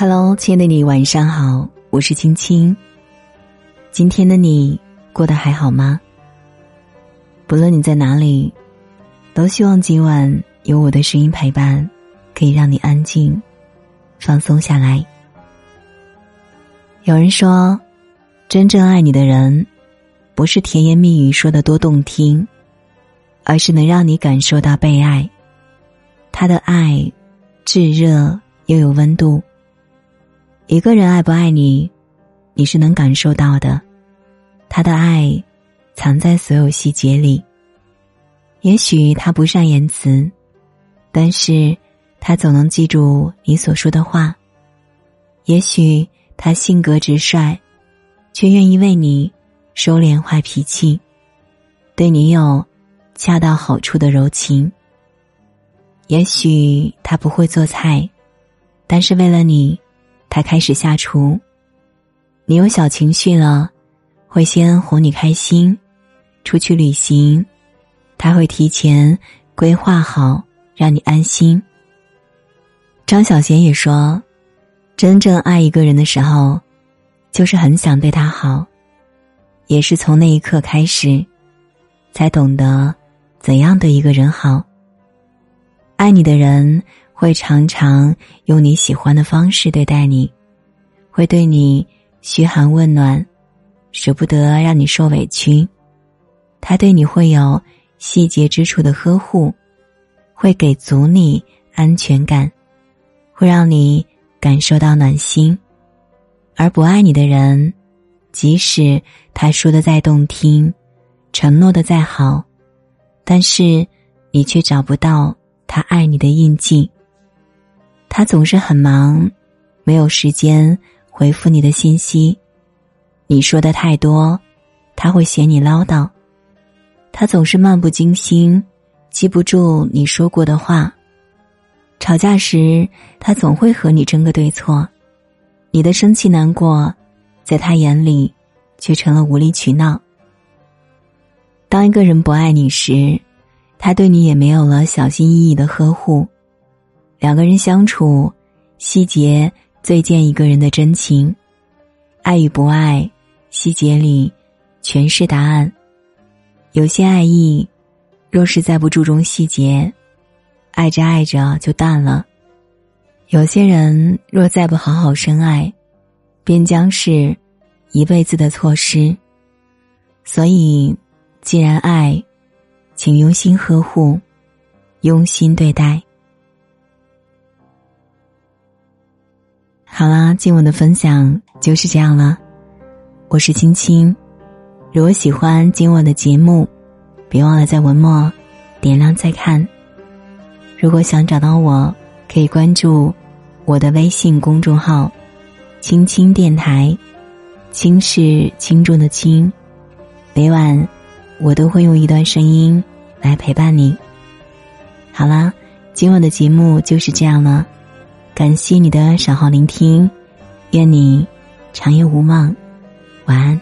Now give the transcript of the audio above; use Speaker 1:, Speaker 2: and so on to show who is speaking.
Speaker 1: Hello，亲爱的你，晚上好，我是青青。今天的你过得还好吗？不论你在哪里，都希望今晚有我的声音陪伴，可以让你安静、放松下来。有人说，真正爱你的人，不是甜言蜜语说的多动听，而是能让你感受到被爱。他的爱，炙热又有温度。一个人爱不爱你，你是能感受到的。他的爱藏在所有细节里。也许他不善言辞，但是他总能记住你所说的话。也许他性格直率，却愿意为你收敛坏脾气，对你有恰到好处的柔情。也许他不会做菜，但是为了你。他开始下厨，你有小情绪了，会先哄你开心；出去旅行，他会提前规划好，让你安心。张小娴也说：“真正爱一个人的时候，就是很想对他好，也是从那一刻开始，才懂得怎样对一个人好。爱你的人。”会常常用你喜欢的方式对待你，会对你嘘寒问暖，舍不得让你受委屈。他对你会有细节之处的呵护，会给足你安全感，会让你感受到暖心。而不爱你的人，即使他说的再动听，承诺的再好，但是你却找不到他爱你的印记。他总是很忙，没有时间回复你的信息。你说的太多，他会嫌你唠叨。他总是漫不经心，记不住你说过的话。吵架时，他总会和你争个对错。你的生气难过，在他眼里却成了无理取闹。当一个人不爱你时，他对你也没有了小心翼翼的呵护。两个人相处，细节最见一个人的真情。爱与不爱，细节里全是答案。有些爱意，若是再不注重细节，爱着爱着就淡了。有些人若再不好好深爱，便将是一辈子的错失。所以，既然爱，请用心呵护，用心对待。好啦，今晚的分享就是这样了。我是青青，如果喜欢今晚的节目，别忘了在文末点亮再看。如果想找到我，可以关注我的微信公众号“青青电台”，轻是轻重的轻。每晚我都会用一段声音来陪伴你。好啦，今晚的节目就是这样了。感谢你的守候聆听，愿你长夜无梦，晚安。